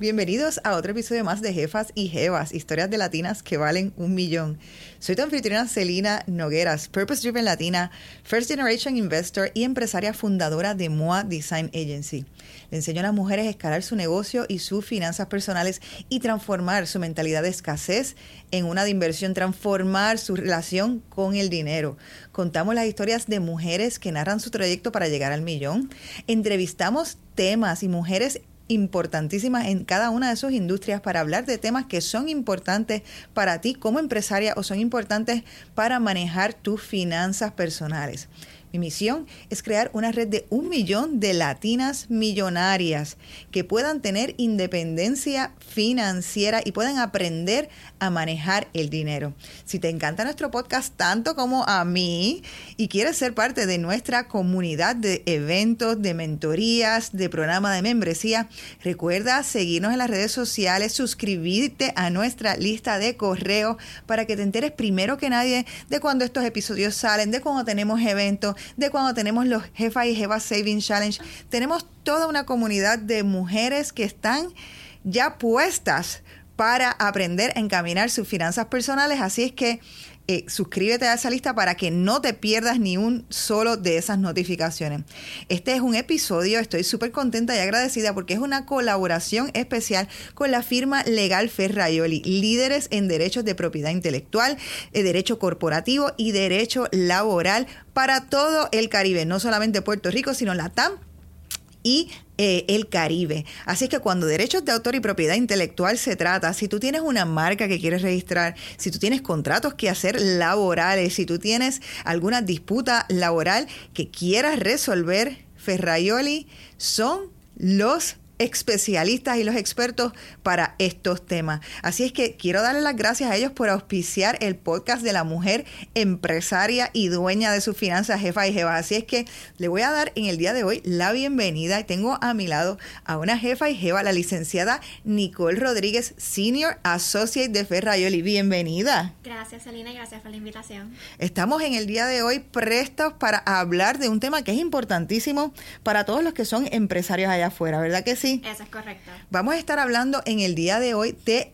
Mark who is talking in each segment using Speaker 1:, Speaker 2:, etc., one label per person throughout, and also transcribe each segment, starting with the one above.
Speaker 1: Bienvenidos a otro episodio más de Jefas y Jevas, historias de latinas que valen un millón. Soy tu anfitriona Celina Nogueras, Purpose Driven Latina, First Generation Investor y empresaria fundadora de MOA Design Agency. Le enseño a las mujeres a escalar su negocio y sus finanzas personales y transformar su mentalidad de escasez en una de inversión, transformar su relación con el dinero. Contamos las historias de mujeres que narran su trayecto para llegar al millón. Entrevistamos temas y mujeres importantísimas en cada una de sus industrias para hablar de temas que son importantes para ti como empresaria o son importantes para manejar tus finanzas personales. Mi misión es crear una red de un millón de latinas millonarias que puedan tener independencia financiera y puedan aprender a manejar el dinero. Si te encanta nuestro podcast tanto como a mí y quieres ser parte de nuestra comunidad de eventos, de mentorías, de programa de membresía, recuerda seguirnos en las redes sociales, suscribirte a nuestra lista de correo para que te enteres primero que nadie de cuando estos episodios salen, de cuando tenemos eventos, de cuando tenemos los Jefa y Jefa Saving Challenge. Tenemos toda una comunidad de mujeres que están ya puestas para aprender a encaminar sus finanzas personales. Así es que eh, suscríbete a esa lista para que no te pierdas ni un solo de esas notificaciones. Este es un episodio, estoy súper contenta y agradecida porque es una colaboración especial con la firma Legal Ferraioli, líderes en derechos de propiedad intelectual, eh, derecho corporativo y derecho laboral para todo el Caribe, no solamente Puerto Rico, sino la TAM y eh, el Caribe. Así que cuando derechos de autor y propiedad intelectual se trata, si tú tienes una marca que quieres registrar, si tú tienes contratos que hacer laborales, si tú tienes alguna disputa laboral que quieras resolver, Ferraioli son los especialistas y los expertos para estos temas. Así es que quiero darle las gracias a ellos por auspiciar el podcast de la mujer empresaria y dueña de sus finanzas, jefa y jefa. Así es que le voy a dar en el día de hoy la bienvenida y tengo a mi lado a una jefa y jefa, la licenciada Nicole Rodríguez, Senior Associate de Ferrayoli. Bienvenida.
Speaker 2: Gracias, Selina, y gracias por la invitación.
Speaker 1: Estamos en el día de hoy prestos para hablar de un tema que es importantísimo para todos los que son empresarios allá afuera, ¿verdad que sí?
Speaker 2: Eso es correcto.
Speaker 1: Vamos a estar hablando en el día de hoy de,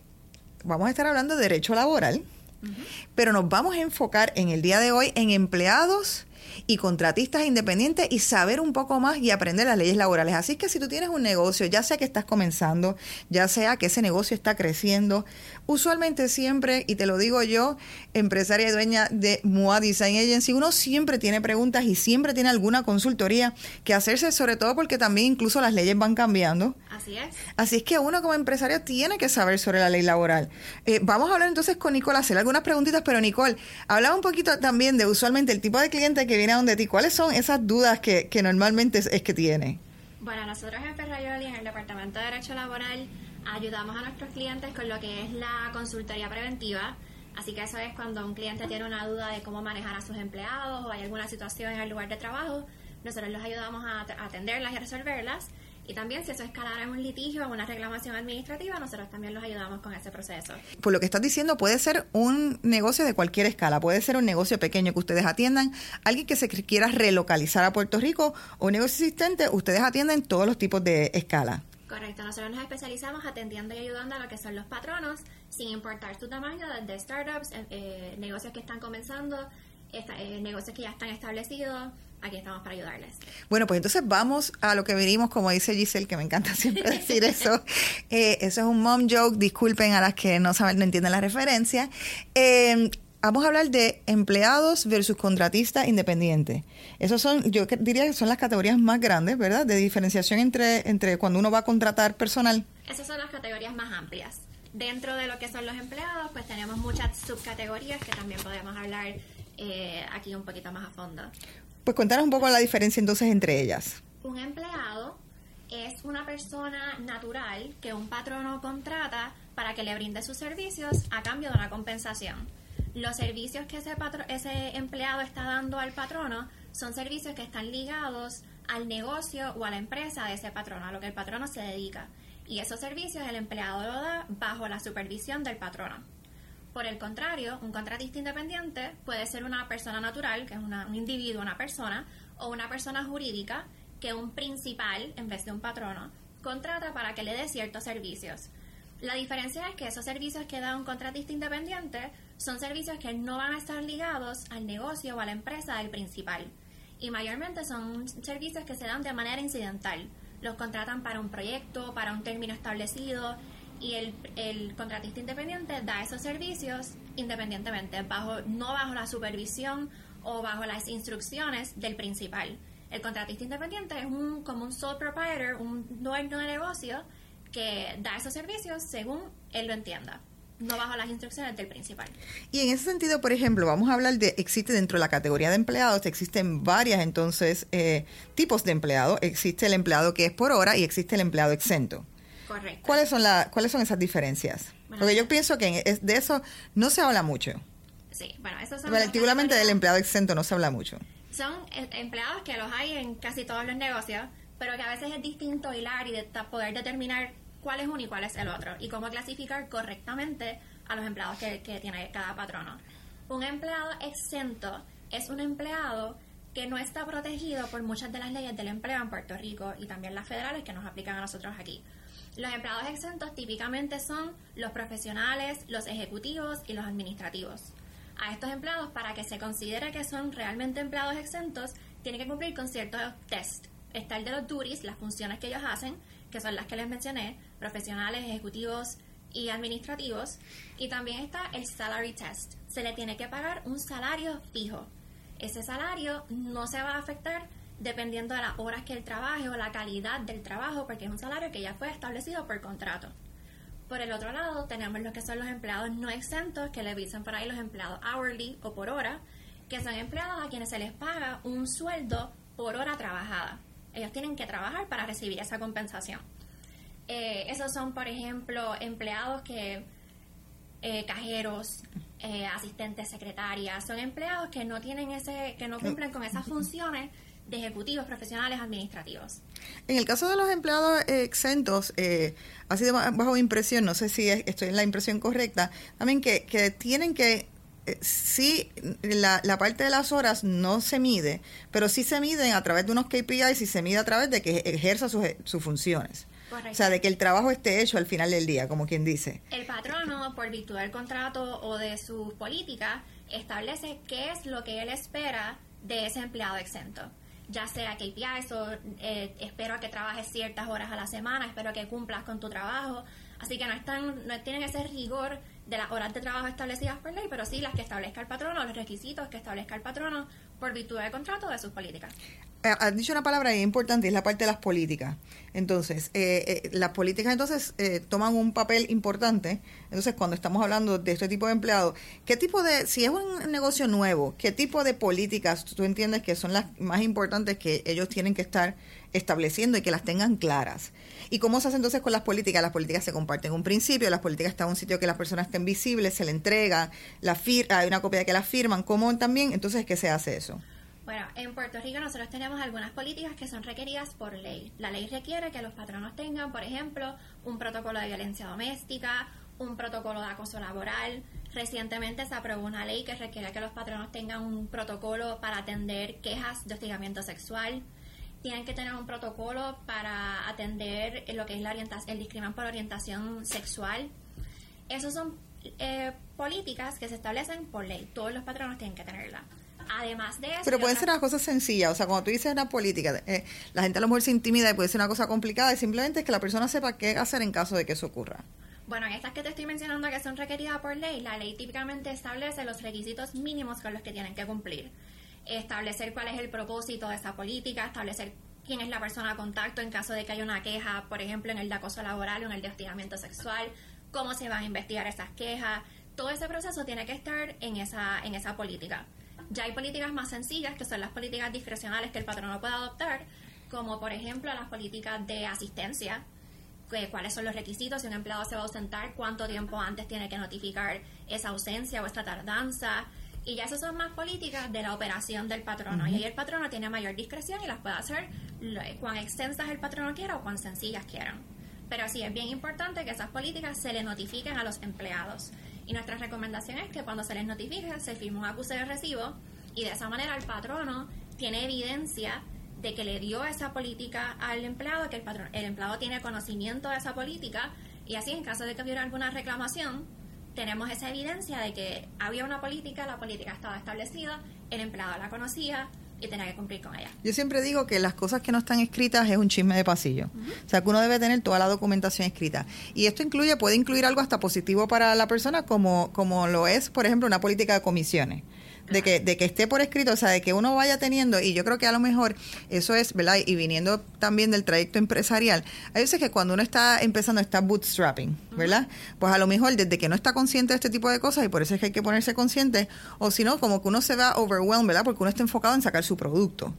Speaker 1: vamos a estar hablando de derecho laboral, pero nos vamos a enfocar en el día de hoy en empleados y contratistas independientes y saber un poco más y aprender las leyes laborales. Así que si tú tienes un negocio, ya sea que estás comenzando, ya sea que ese negocio está creciendo, usualmente siempre, y te lo digo yo, empresaria y dueña de MOA Design Agency, uno siempre tiene preguntas y siempre tiene alguna consultoría que hacerse, sobre todo porque también incluso las leyes van cambiando.
Speaker 2: Así es.
Speaker 1: Así es que uno como empresario tiene que saber sobre la ley laboral. Eh, vamos a hablar entonces con Nicole, hacer algunas preguntitas, pero Nicole, hablaba un poquito también de usualmente el tipo de cliente que viene a donde ti. ¿Cuáles son esas dudas que, que normalmente es, que tiene?
Speaker 2: Bueno, nosotros en Ferrayoli, en el Departamento de Derecho Laboral, ayudamos a nuestros clientes con lo que es la consultoría preventiva. Así que eso es cuando un cliente tiene una duda de cómo manejar a sus empleados o hay alguna situación en el lugar de trabajo, nosotros los ayudamos a atenderlas y a resolverlas. Y también si eso escalara en un litigio o una reclamación administrativa, nosotros también los ayudamos con ese proceso.
Speaker 1: Por lo que estás diciendo, puede ser un negocio de cualquier escala, puede ser un negocio pequeño que ustedes atiendan, alguien que se quiera relocalizar a Puerto Rico o un negocio existente, ustedes atienden todos los tipos de escala.
Speaker 2: Correcto, nosotros nos especializamos atendiendo y ayudando a lo que son los patronos, sin importar su tamaño, desde startups, eh, eh, negocios que están comenzando, eh, negocios que ya están establecidos, aquí estamos para ayudarles.
Speaker 1: Bueno, pues entonces vamos a lo que venimos, como dice Giselle, que me encanta siempre decir eso. Eh, eso es un mom joke, disculpen a las que no saben, no entienden la referencia. Eh, vamos a hablar de empleados versus contratistas independientes. Esos son, yo diría que son las categorías más grandes, ¿verdad? De diferenciación entre, entre cuando uno va a contratar personal.
Speaker 2: Esas son las categorías más amplias. Dentro de lo que son los empleados, pues tenemos muchas subcategorías que también podemos hablar eh, aquí un poquito más a fondo.
Speaker 1: Pues contanos un poco la diferencia entonces entre ellas.
Speaker 2: Un empleado es una persona natural que un patrono contrata para que le brinde sus servicios a cambio de una compensación. Los servicios que ese, ese empleado está dando al patrono son servicios que están ligados al negocio o a la empresa de ese patrono, a lo que el patrono se dedica. Y esos servicios el empleado lo da bajo la supervisión del patrono. Por el contrario, un contratista independiente puede ser una persona natural, que es un individuo, una persona, o una persona jurídica, que un principal en vez de un patrono contrata para que le dé ciertos servicios. La diferencia es que esos servicios que da un contratista independiente son servicios que no van a estar ligados al negocio o a la empresa del principal. Y mayormente son servicios que se dan de manera incidental. Los contratan para un proyecto, para un término establecido y el, el contratista independiente da esos servicios independientemente, bajo, no bajo la supervisión o bajo las instrucciones del principal. El contratista independiente es un, como un sole proprietor, un dueño de negocio que da esos servicios según él lo entienda no bajo las instrucciones del principal.
Speaker 1: Y en ese sentido, por ejemplo, vamos a hablar de, existe dentro de la categoría de empleados, existen varias entonces eh, tipos de empleado. Existe el empleado que es por hora y existe el empleado exento.
Speaker 2: Correcto.
Speaker 1: ¿Cuáles son, la, ¿cuáles son esas diferencias? Porque yo pienso que de eso no se habla mucho.
Speaker 2: Sí, bueno, esos son...
Speaker 1: Particularmente del empleado exento no se habla mucho.
Speaker 2: Son eh, empleados que los hay en casi todos los negocios, pero que a veces es distinto hilar y de poder determinar cuál es uno y cuál es el otro y cómo clasificar correctamente a los empleados que, tiene cada patrono. Un empleado exento es un empleado que no está protegido por muchas de las leyes del empleo en Puerto Rico y también las federales que nos aplican a nosotros aquí. Los empleados exentos típicamente son los profesionales, los ejecutivos y los administrativos. A estos empleados, para que se considere que son realmente empleados exentos, tienen que cumplir con ciertos test. Está el de los duties, las funciones que ellos hacen, que son las que les mencioné, profesionales, ejecutivos y administrativos. Y también está el salary test. Se le tiene que pagar un salario fijo. Ese salario no se va a afectar dependiendo de las horas que él trabaje o la calidad del trabajo, porque es un salario que ya fue establecido por contrato. Por el otro lado, tenemos lo que son los empleados no exentos, que le dicen por ahí los empleados hourly o por hora, que son empleados a quienes se les paga un sueldo por hora trabajada. Ellos tienen que trabajar para recibir esa compensación. Eh, esos son, por ejemplo, empleados que, eh, cajeros, eh, asistentes, secretarias, son empleados que no tienen ese, que no cumplen con esas funciones de ejecutivos, profesionales, administrativos.
Speaker 1: En el caso de los empleados exentos, ha sido bajo impresión, no sé si estoy en la impresión correcta, también que, que tienen que eh, sí, la, la, parte de las horas no se mide, pero sí se miden a través de unos KPIs y se mide a través de que ejerza sus, sus funciones. O sea, de que el trabajo esté hecho al final del día, como quien dice.
Speaker 2: El patrono, por virtud del contrato o de sus políticas, establece qué es lo que él espera de ese empleado exento. Ya sea KPIs o eh, espero que trabajes ciertas horas a la semana, espero que cumplas con tu trabajo. Así que no, están, no tienen ese rigor de las horas de trabajo establecidas por ley, pero sí las que establezca el patrono, los requisitos que establezca el patrono por virtud del contrato de sus políticas.
Speaker 1: Eh, has dicho una palabra importante, es la parte de las políticas. Entonces, eh, eh, las políticas entonces toman un papel importante. Entonces, cuando estamos hablando de este tipo de empleados, ¿qué tipo de, si es un negocio nuevo, qué tipo de políticas tú entiendes que son las más importantes que ellos tienen que estar estableciendo y que las tengan claras? ¿Y cómo se hace entonces con las políticas? Las políticas se comparten un principio, las políticas están en un sitio que las personas estén visibles, se le entrega, la hay una copia de que las firman, ¿cómo también? Entonces, ¿qué se hace eso?
Speaker 2: Bueno, en Puerto Rico nosotros tenemos algunas políticas que son requeridas por ley. La ley requiere que los patronos tengan, por ejemplo, un protocolo de violencia doméstica, un protocolo de acoso laboral. Recientemente se aprobó una ley que requiere que los patronos tengan un protocolo para atender quejas de hostigamiento sexual tienen que tener un protocolo para atender lo que es la orientación, el discrimen por orientación sexual. Esas son eh, políticas que se establecen por ley. Todos los patronos tienen que tenerla. Además de eso.
Speaker 1: Pero puede ser una cosa sencilla. O sea, cuando tú dices una política, eh, la gente a lo mejor se intimida y puede ser una cosa complicada y simplemente es que la persona sepa qué hacer en caso de que eso ocurra.
Speaker 2: Bueno, en estas que te estoy mencionando que son requeridas por ley, la ley típicamente establece los requisitos mínimos con los que tienen que cumplir establecer cuál es el propósito de esa política, establecer quién es la persona a contacto en caso de que haya una queja, por ejemplo, en el de acoso laboral o en el de hostigamiento sexual, cómo se van a investigar esas quejas. Todo ese proceso tiene que estar en esa, en esa política. Ya hay políticas más sencillas, que son las políticas discrecionales que el patrono puede adoptar, como por ejemplo las políticas de asistencia, cuáles son los requisitos, si un empleado se va a ausentar, cuánto tiempo antes tiene que notificar esa ausencia o esta tardanza, y ya esas son más políticas de la operación del patrono. Y ahí el patrono tiene mayor discreción y las puede hacer cuán extensas el patrono quiera o cuán sencillas quieran. Pero sí es bien importante que esas políticas se le notifiquen a los empleados. Y nuestra recomendación es que cuando se les notifique se firme un acuse de recibo y de esa manera el patrono tiene evidencia de que le dio esa política al empleado, que el, patrón, el empleado tiene conocimiento de esa política. Y así en caso de que hubiera alguna reclamación, tenemos esa evidencia de que había una política, la política estaba establecida, el empleado la conocía, y tenía que cumplir con ella.
Speaker 1: Yo siempre digo que las cosas que no están escritas es un chisme de pasillo. O sea, que uno debe tener toda la documentación escrita. Y esto incluye, puede incluir algo hasta positivo para la persona, como, como lo es, por ejemplo, una política de comisiones de que, de que esté por escrito, o sea, de que uno vaya teniendo, y yo creo que a lo mejor eso es, ¿verdad? Y viniendo también del trayecto empresarial, hay veces que cuando uno está empezando, está bootstrapping, ¿verdad? Pues a lo mejor desde que no está consciente de este tipo de cosas, y por eso es que hay que ponerse consciente, o si no, como que uno se va overwhelmed, ¿verdad? Porque uno está enfocado en sacar su producto,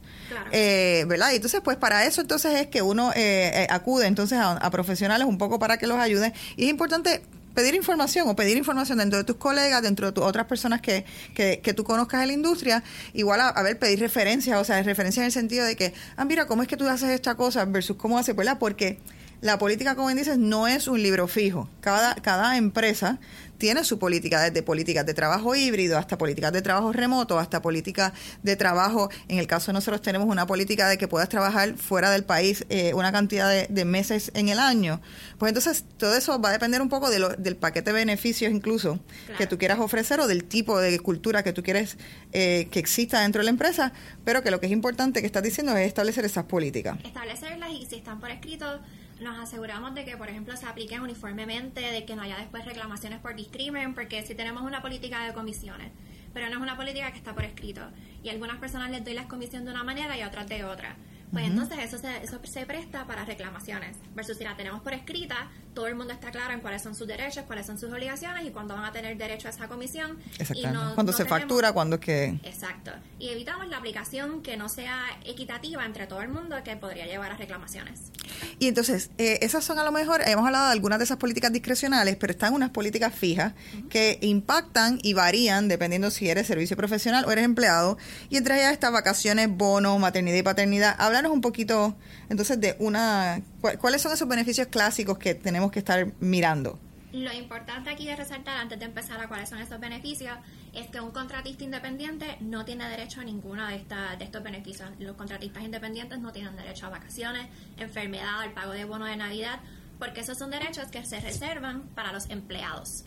Speaker 1: eh, ¿verdad? Y entonces, pues para eso entonces es que uno eh, eh, acude entonces a, a profesionales un poco para que los ayuden. Y es importante pedir información o pedir información dentro de tus colegas, dentro de otras personas que, que, que, tú conozcas en la industria, igual a, ver, pedir referencias, o sea, referencias en el sentido de que, ah, mira, ¿cómo es que tú haces esta cosa versus cómo hace, ¿verdad? Porque la política, como dices, no es un libro fijo. Cada, cada empresa tiene su política, desde políticas de trabajo híbrido hasta políticas de trabajo remoto, hasta políticas de trabajo. En el caso de nosotros tenemos una política de que puedas trabajar fuera del país eh, una cantidad de, meses en el año. Pues entonces todo eso va a depender un poco de lo, del paquete de beneficios incluso que tú quieras ofrecer o del tipo de cultura que tú quieres eh, que exista dentro de la empresa, pero que lo que es importante que estás diciendo es establecer esas políticas.
Speaker 2: Establecerlas y si están por escrito nos aseguramos de que, por ejemplo, se apliquen uniformemente, de que no haya después reclamaciones por discrimen, porque si tenemos una política de comisiones, pero no es una política que está por escrito, y a algunas personas les doy las comisiones de una manera y a otras de otra pues entonces eso se, eso se presta para reclamaciones. Versus si la tenemos por escrita, todo el mundo está claro en cuáles son sus derechos, cuáles son sus obligaciones y cuándo van a tener derecho a esa comisión.
Speaker 1: Exactamente. cuando se factura, cuando es que...
Speaker 2: Exacto. Y evitamos la aplicación que no sea equitativa entre todo el mundo que podría llevar a reclamaciones.
Speaker 1: Y entonces, eh, esas son a lo mejor, hemos hablado de algunas de esas políticas discrecionales, pero están unas políticas fijas que impactan y varían dependiendo si eres servicio profesional o eres empleado. Y entre ellas estas vacaciones, bonos, maternidad y paternidad. Habla un poquito entonces de una, ¿cuáles son esos beneficios clásicos que tenemos que estar mirando?
Speaker 2: Lo importante aquí de resaltar antes de empezar a cuáles son esos beneficios es que un contratista independiente no tiene derecho a ninguno de, esta, de estos beneficios. Los contratistas independientes no tienen derecho a vacaciones, enfermedad, al pago de bono de Navidad, porque esos son derechos que se reservan para los empleados.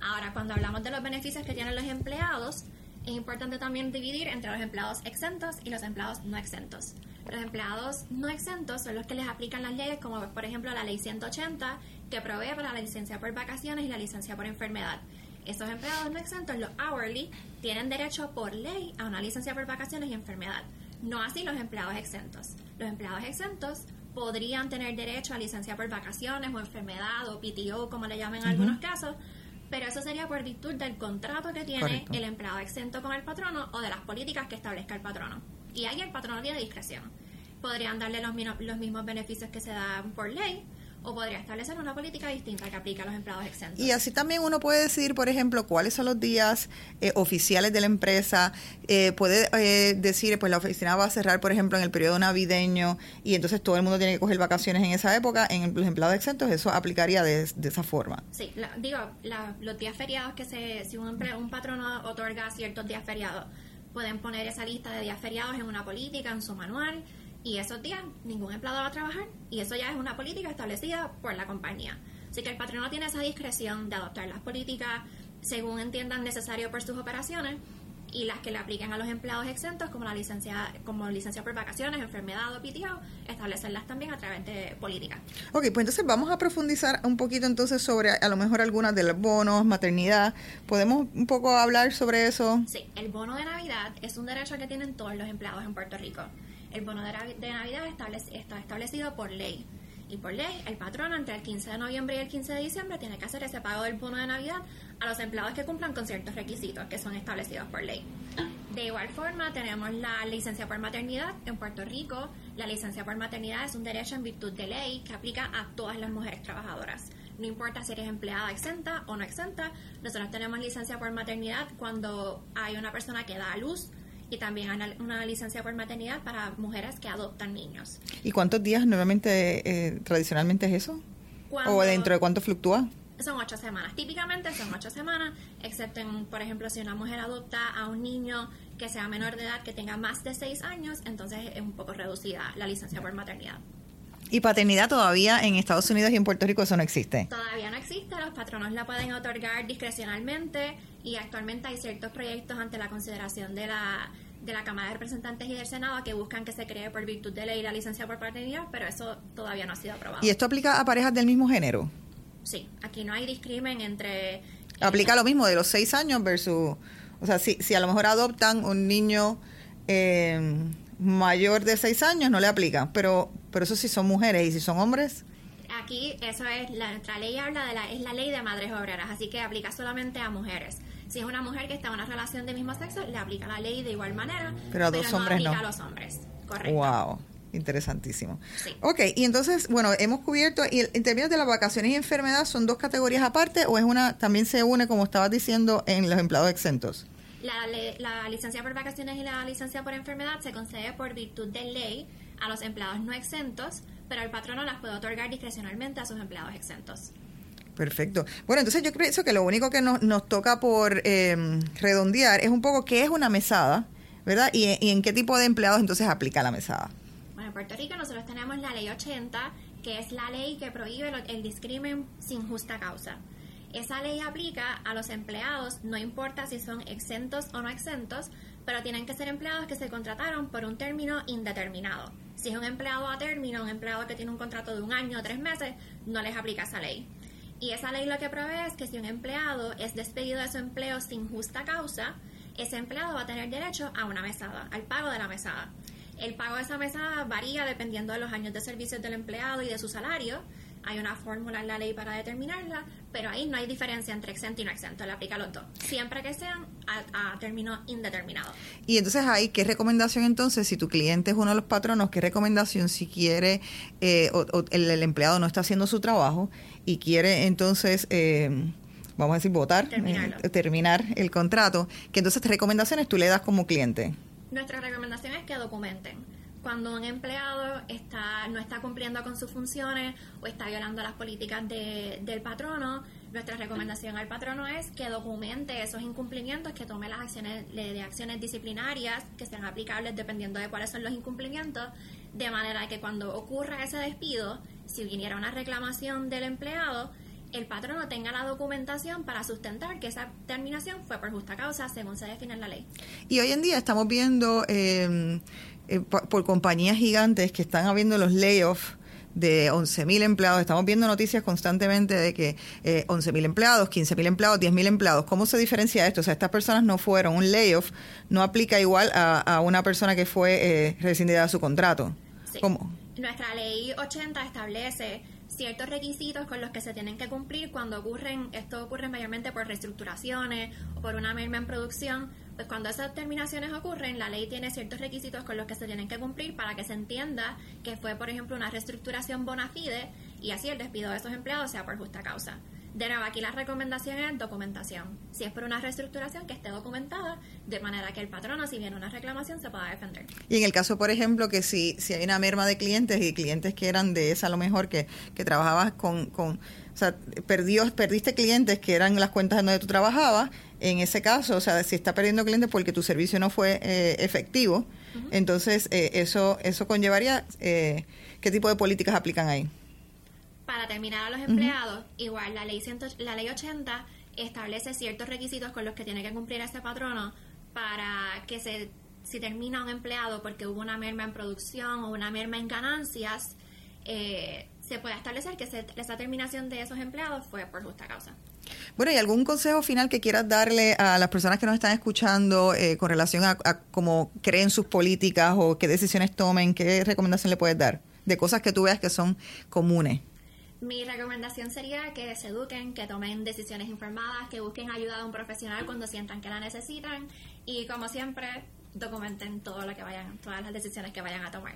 Speaker 2: Ahora, cuando hablamos de los beneficios que tienen los empleados, es importante también dividir entre los empleados exentos y los empleados no exentos. Los empleados no exentos son los que les aplican las leyes, como por ejemplo la ley 180, que provee para la licencia por vacaciones y la licencia por enfermedad. Esos empleados no exentos, los hourly, tienen derecho por ley a una licencia por vacaciones y enfermedad. No así los empleados exentos. Los empleados exentos podrían tener derecho a licencia por vacaciones o enfermedad o PTO, como le llaman en algunos casos, pero eso sería por virtud del contrato que tiene el empleado exento con el patrono o de las políticas que establezca el patrono y ahí el patrono tiene discreción. Podrían darle los, los mismos beneficios que se dan por ley, o podría establecer una política distinta que aplique a los empleados exentos.
Speaker 1: Y así también uno puede decidir, por ejemplo, cuáles son los días eh, oficiales de la empresa. Eh, puede eh, decir, pues la oficina va a cerrar, por ejemplo, en el periodo navideño y entonces todo el mundo tiene que coger vacaciones en esa época. En los empleados exentos eso aplicaría de, esa forma.
Speaker 2: Sí, digo, los días feriados que se, si un, un patrono otorga ciertos días feriados pueden poner esa lista de días feriados en una política, en su manual, y esos días ningún empleado va a trabajar, y eso ya es una política establecida por la compañía. Así que el patrono tiene esa discreción de adoptar las políticas según entiendan necesario por sus operaciones y las que le apliquen a los empleados exentos como la licencia como licencia por vacaciones, enfermedad o PTO, establecerlas también a través de política.
Speaker 1: Ok, pues entonces vamos a profundizar un poquito entonces sobre a lo mejor algunas de los bonos, maternidad. ¿Podemos un poco hablar sobre eso?
Speaker 2: Sí, el bono de Navidad es un derecho que tienen todos los empleados en Puerto Rico. El bono de, Navidad está establecido por ley. Y por ley, el patrono entre el 15 de noviembre y el 15 de diciembre tiene que hacer ese pago del bono de Navidad a los empleados que cumplan con ciertos requisitos que son establecidos por ley. De igual forma, tenemos la licencia por maternidad en Puerto Rico. La licencia por maternidad es un derecho en virtud de ley que aplica a todas las mujeres trabajadoras. No importa si eres empleada exenta o no exenta, nosotros tenemos licencia por maternidad cuando hay una persona que da a luz y también una licencia por maternidad para mujeres que adoptan niños.
Speaker 1: ¿Y cuántos días normalmente, eh, tradicionalmente es eso? ¿O dentro de cuánto fluctúa?
Speaker 2: Son ocho semanas. Típicamente son ocho semanas, excepto en, por ejemplo, si una mujer adopta a un niño que sea menor de edad, que tenga más de seis años, entonces es un poco reducida la licencia por maternidad.
Speaker 1: ¿Y paternidad todavía en Estados Unidos y en Puerto Rico eso no existe?
Speaker 2: Todavía no existe, los patronos la pueden otorgar discrecionalmente y actualmente hay ciertos proyectos ante la consideración de la de la Cámara de Representantes y del Senado que buscan que se cree por virtud de ley la licencia por paternidad, pero eso todavía no ha sido aprobado.
Speaker 1: ¿Y esto aplica a parejas del mismo género?
Speaker 2: Sí, aquí no hay discrimen entre...
Speaker 1: Aplica lo mismo de los seis años versus... O sea, si, si a lo mejor adoptan un niño eh, mayor de seis años, no le aplica, pero, pero eso sí son mujeres y si son hombres...
Speaker 2: Aquí eso es, la, nuestra ley habla de la, es la ley de madres obreras, así que aplica solamente a mujeres. Si es una mujer que está en una relación de mismo sexo, le aplica la ley de igual manera.
Speaker 1: Pero a dos hombres
Speaker 2: no.
Speaker 1: Aplica
Speaker 2: a los hombres, correcto.
Speaker 1: Wow. Interesantísimo.
Speaker 2: Sí.
Speaker 1: Ok, y entonces, bueno, hemos cubierto, y en términos de las vacaciones y enfermedad, ¿son dos categorías aparte o es una, también se une, como estabas diciendo, en los empleados exentos?
Speaker 2: La, la licencia por vacaciones y la licencia por enfermedad se concede por virtud de ley a los empleados no exentos, pero el patrono las puede otorgar discrecionalmente a sus empleados exentos.
Speaker 1: Perfecto. Bueno, entonces yo pienso que lo único que nos, nos toca por eh, redondear es un poco qué es una mesada, ¿verdad? Y, y, en qué tipo de empleados entonces aplica la mesada.
Speaker 2: Bueno, en Puerto Rico nosotros tenemos la ley 80, que es la ley que prohíbe el, el discrimen sin justa causa. Esa ley aplica a los empleados, no importa si son exentos o no exentos, pero tienen que ser empleados que se contrataron por un término indeterminado. Si es un empleado a término, un empleado que tiene un contrato de un año o tres meses, no les aplica esa ley. Y esa ley lo que prevé es que si un empleado es despedido de su empleo sin justa causa, ese empleado va a tener derecho a una mesada, al pago de la mesada. El pago de esa mesada varía dependiendo de los años de servicio del empleado y de su salario. Hay una fórmula en la ley para determinarla, pero ahí no hay diferencia entre exento y no exento, le aplica a los dos, siempre que sean a, a término indeterminado.
Speaker 1: Y entonces ahí, ¿qué recomendación entonces, si tu cliente es uno de los patronos, qué recomendación si quiere eh, o, o el, el, empleado no está haciendo su trabajo y quiere entonces... Eh, vamos a decir, votar, eh, terminar el contrato, que entonces ¿qué recomendaciones tú le das como cliente?
Speaker 2: Nuestra recomendación es que documenten cuando un empleado está no está cumpliendo con sus funciones o está violando las políticas de, del patrono, nuestra recomendación al patrono es que documente esos incumplimientos, que tome las acciones de acciones disciplinarias que sean aplicables dependiendo de cuáles son los incumplimientos, de manera que cuando ocurra ese despido, si viniera una reclamación del empleado, el patrono tenga la documentación para sustentar que esa terminación fue por justa causa según se define en la ley.
Speaker 1: Y hoy en día estamos viendo eh, eh, por, por, compañías gigantes que están habiendo los layoffs de 11.000 empleados. Estamos viendo noticias constantemente de que eh, 11.000 empleados, 15.000 empleados, 10.000 empleados. ¿Cómo se diferencia esto? O sea, estas personas no fueron, un layoff no aplica igual a, a una persona que fue eh, rescindida de su contrato.
Speaker 2: Sí.
Speaker 1: ¿Cómo?
Speaker 2: Nuestra ley 80 establece ciertos requisitos con los que se tienen que cumplir cuando ocurren, esto ocurre mayormente por reestructuraciones o por una merma en producción, pues cuando esas terminaciones ocurren, la ley tiene ciertos requisitos con los que se tienen que cumplir para que se entienda que fue, por ejemplo, una reestructuración bona fide y así el despido de esos empleados sea por justa causa. De nuevo, aquí la recomendación es documentación. Si es por una reestructuración, que esté documentada, de manera que el patrono, si viene una reclamación, se pueda defender.
Speaker 1: Y en el caso, por ejemplo, que si, si hay una merma de clientes y clientes que eran de esa, a lo mejor que, que trabajabas con, con, o sea, perdió, perdiste clientes que eran las cuentas donde tú trabajabas, en ese caso, o sea, si está perdiendo clientes porque tu servicio no fue eh, efectivo, uh -huh. entonces eh, eso, eso conllevaría, eh, ¿qué tipo de políticas aplican ahí?
Speaker 2: Para terminar a los empleados, uh -huh. igual la ley, ciento, la ley 80 establece ciertos requisitos con los que tiene que cumplir ese patrono para que se, si termina un empleado porque hubo una merma en producción o una merma en ganancias, eh, se pueda establecer que se, esa terminación de esos empleados fue por justa causa.
Speaker 1: Bueno, ¿y algún consejo final que quieras darle a las personas que nos están escuchando eh, con relación a, a cómo creen sus políticas o qué decisiones tomen? ¿Qué recomendación le puedes dar de cosas que tú veas que son comunes?
Speaker 2: Mi recomendación sería que se eduquen, que tomen decisiones informadas, que busquen ayuda de un profesional cuando sientan que la necesitan y como siempre documenten todo lo que vayan, todas las decisiones que vayan a tomar.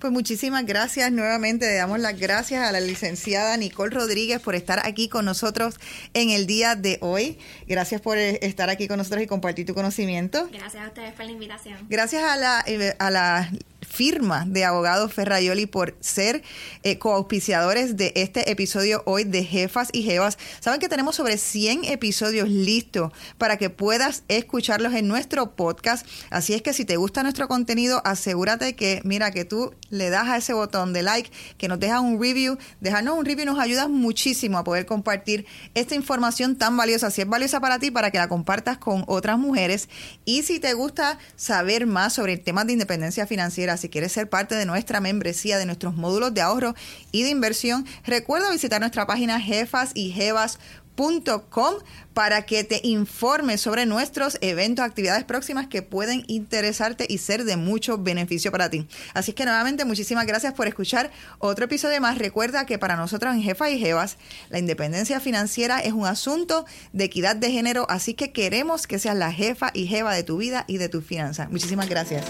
Speaker 1: Pues muchísimas gracias nuevamente. Le damos las gracias a la licenciada Nicole Rodríguez por estar aquí con nosotros en el día de hoy. Gracias por estar aquí con nosotros y compartir tu conocimiento.
Speaker 2: Gracias a ustedes por la invitación.
Speaker 1: Gracias a la, a la firma de abogados Ferrayoli por ser eh, coauspiciadores de este episodio hoy de Jefas y Jevas. Saben que tenemos sobre 100 episodios listos para que puedas escucharlos en nuestro podcast. Así es que si te gusta nuestro contenido, asegúrate que, mira, que tú le das a ese botón de like, que nos dejas un review. Dejarnos un review nos ayuda muchísimo a poder compartir esta información tan valiosa. Si es valiosa para ti, para que la compartas con otras mujeres. Y si te gusta saber más sobre el tema de independencia financiera, si quieres ser parte de nuestra membresía, de nuestros módulos de ahorro y de inversión, recuerda visitar nuestra página jefas y para que te informe sobre nuestros eventos, actividades próximas que pueden interesarte y ser de mucho beneficio para ti. Así que nuevamente muchísimas gracias por escuchar otro episodio más. Recuerda que para nosotros en Jefa y Jevas la independencia financiera es un asunto de equidad de género, así que queremos que seas la jefa y jeva de tu vida y de tus finanzas. Muchísimas gracias.